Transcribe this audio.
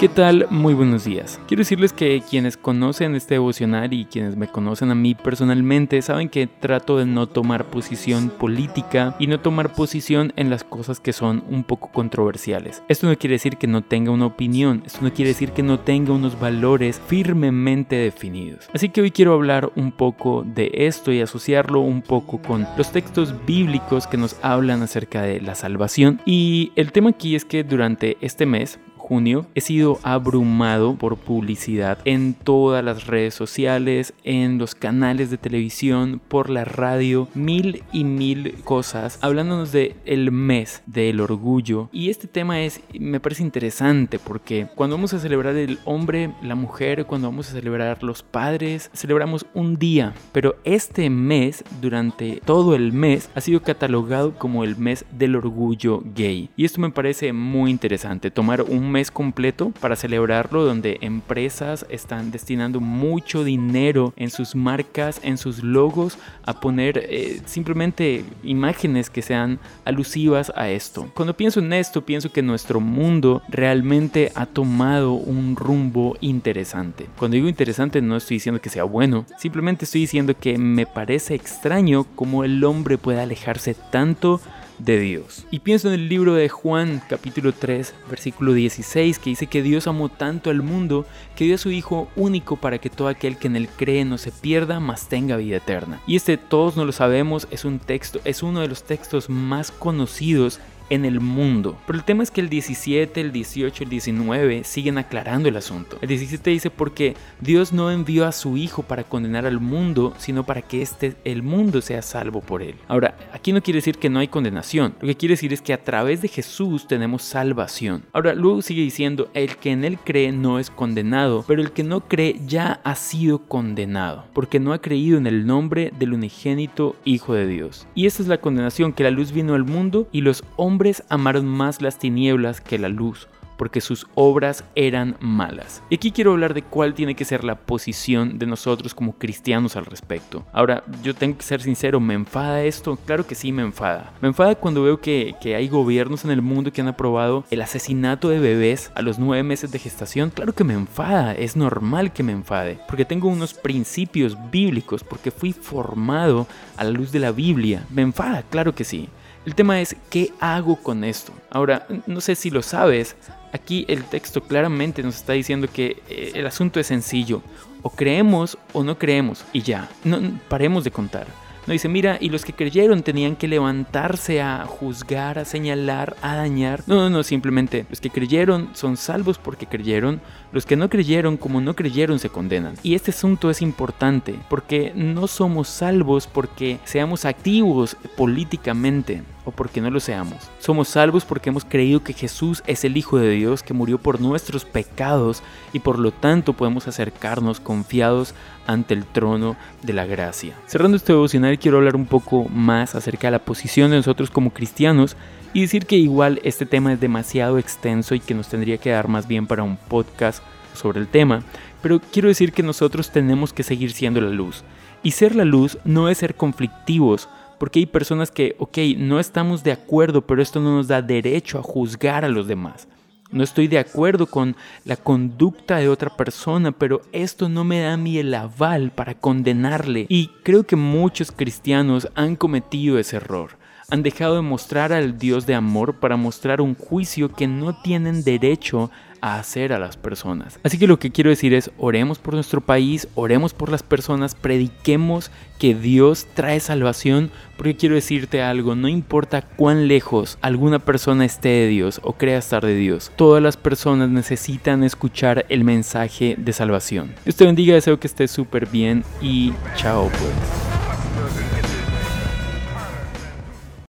¿Qué tal? Muy buenos días. Quiero decirles que quienes conocen este devocional y quienes me conocen a mí personalmente saben que trato de no tomar posición política y no tomar posición en las cosas que son un poco controversiales. Esto no quiere decir que no tenga una opinión, esto no quiere decir que no tenga unos valores firmemente definidos. Así que hoy quiero hablar un poco de esto y asociarlo un poco con los textos bíblicos que nos hablan acerca de la salvación. Y el tema aquí es que durante este mes junio, he sido abrumado por publicidad en todas las redes sociales, en los canales de televisión, por la radio, mil y mil cosas hablándonos de el mes del orgullo. Y este tema es, me parece interesante porque cuando vamos a celebrar el hombre, la mujer, cuando vamos a celebrar los padres, celebramos un día, pero este mes, durante todo el mes, ha sido catalogado como el mes del orgullo gay. Y esto me parece muy interesante, tomar un mes completo para celebrarlo donde empresas están destinando mucho dinero en sus marcas, en sus logos, a poner eh, simplemente imágenes que sean alusivas a esto. Cuando pienso en esto, pienso que nuestro mundo realmente ha tomado un rumbo interesante. Cuando digo interesante no estoy diciendo que sea bueno, simplemente estoy diciendo que me parece extraño cómo el hombre puede alejarse tanto de Dios. Y pienso en el libro de Juan capítulo 3 versículo 16 que dice que Dios amó tanto al mundo que dio a su Hijo único para que todo aquel que en él cree no se pierda, mas tenga vida eterna. Y este todos no lo sabemos, es un texto, es uno de los textos más conocidos en el mundo. Pero el tema es que el 17, el 18, el 19 siguen aclarando el asunto. El 17 dice porque Dios no envió a su Hijo para condenar al mundo, sino para que este, el mundo sea salvo por él. Ahora, aquí no quiere decir que no hay condenación. Lo que quiere decir es que a través de Jesús tenemos salvación. Ahora, luego sigue diciendo, el que en él cree no es condenado, pero el que no cree ya ha sido condenado, porque no ha creído en el nombre del unigénito Hijo de Dios. Y esta es la condenación, que la luz vino al mundo y los hombres hombres amaron más las tinieblas que la luz, porque sus obras eran malas. Y aquí quiero hablar de cuál tiene que ser la posición de nosotros como cristianos al respecto. Ahora, yo tengo que ser sincero, ¿me enfada esto? Claro que sí me enfada. Me enfada cuando veo que, que hay gobiernos en el mundo que han aprobado el asesinato de bebés a los nueve meses de gestación. Claro que me enfada, es normal que me enfade, porque tengo unos principios bíblicos, porque fui formado a la luz de la Biblia. Me enfada, claro que sí. El tema es, ¿qué hago con esto? Ahora, no sé si lo sabes, aquí el texto claramente nos está diciendo que eh, el asunto es sencillo. O creemos o no creemos y ya, no paremos de contar. No dice, mira, y los que creyeron tenían que levantarse a juzgar, a señalar, a dañar. No, no, no, simplemente los que creyeron son salvos porque creyeron. Los que no creyeron, como no creyeron, se condenan. Y este asunto es importante porque no somos salvos porque seamos activos políticamente o porque no lo seamos. Somos salvos porque hemos creído que Jesús es el Hijo de Dios que murió por nuestros pecados y por lo tanto podemos acercarnos confiados ante el trono de la gracia. Cerrando este devocional quiero hablar un poco más acerca de la posición de nosotros como cristianos y decir que igual este tema es demasiado extenso y que nos tendría que dar más bien para un podcast sobre el tema, pero quiero decir que nosotros tenemos que seguir siendo la luz. Y ser la luz no es ser conflictivos, porque hay personas que, ok, no estamos de acuerdo, pero esto no nos da derecho a juzgar a los demás. No estoy de acuerdo con la conducta de otra persona, pero esto no me da mí el aval para condenarle. Y creo que muchos cristianos han cometido ese error han dejado de mostrar al Dios de amor para mostrar un juicio que no tienen derecho a hacer a las personas. Así que lo que quiero decir es, oremos por nuestro país, oremos por las personas, prediquemos que Dios trae salvación, porque quiero decirte algo, no importa cuán lejos alguna persona esté de Dios o crea estar de Dios, todas las personas necesitan escuchar el mensaje de salvación. Dios te bendiga, deseo que estés súper bien y chao pues.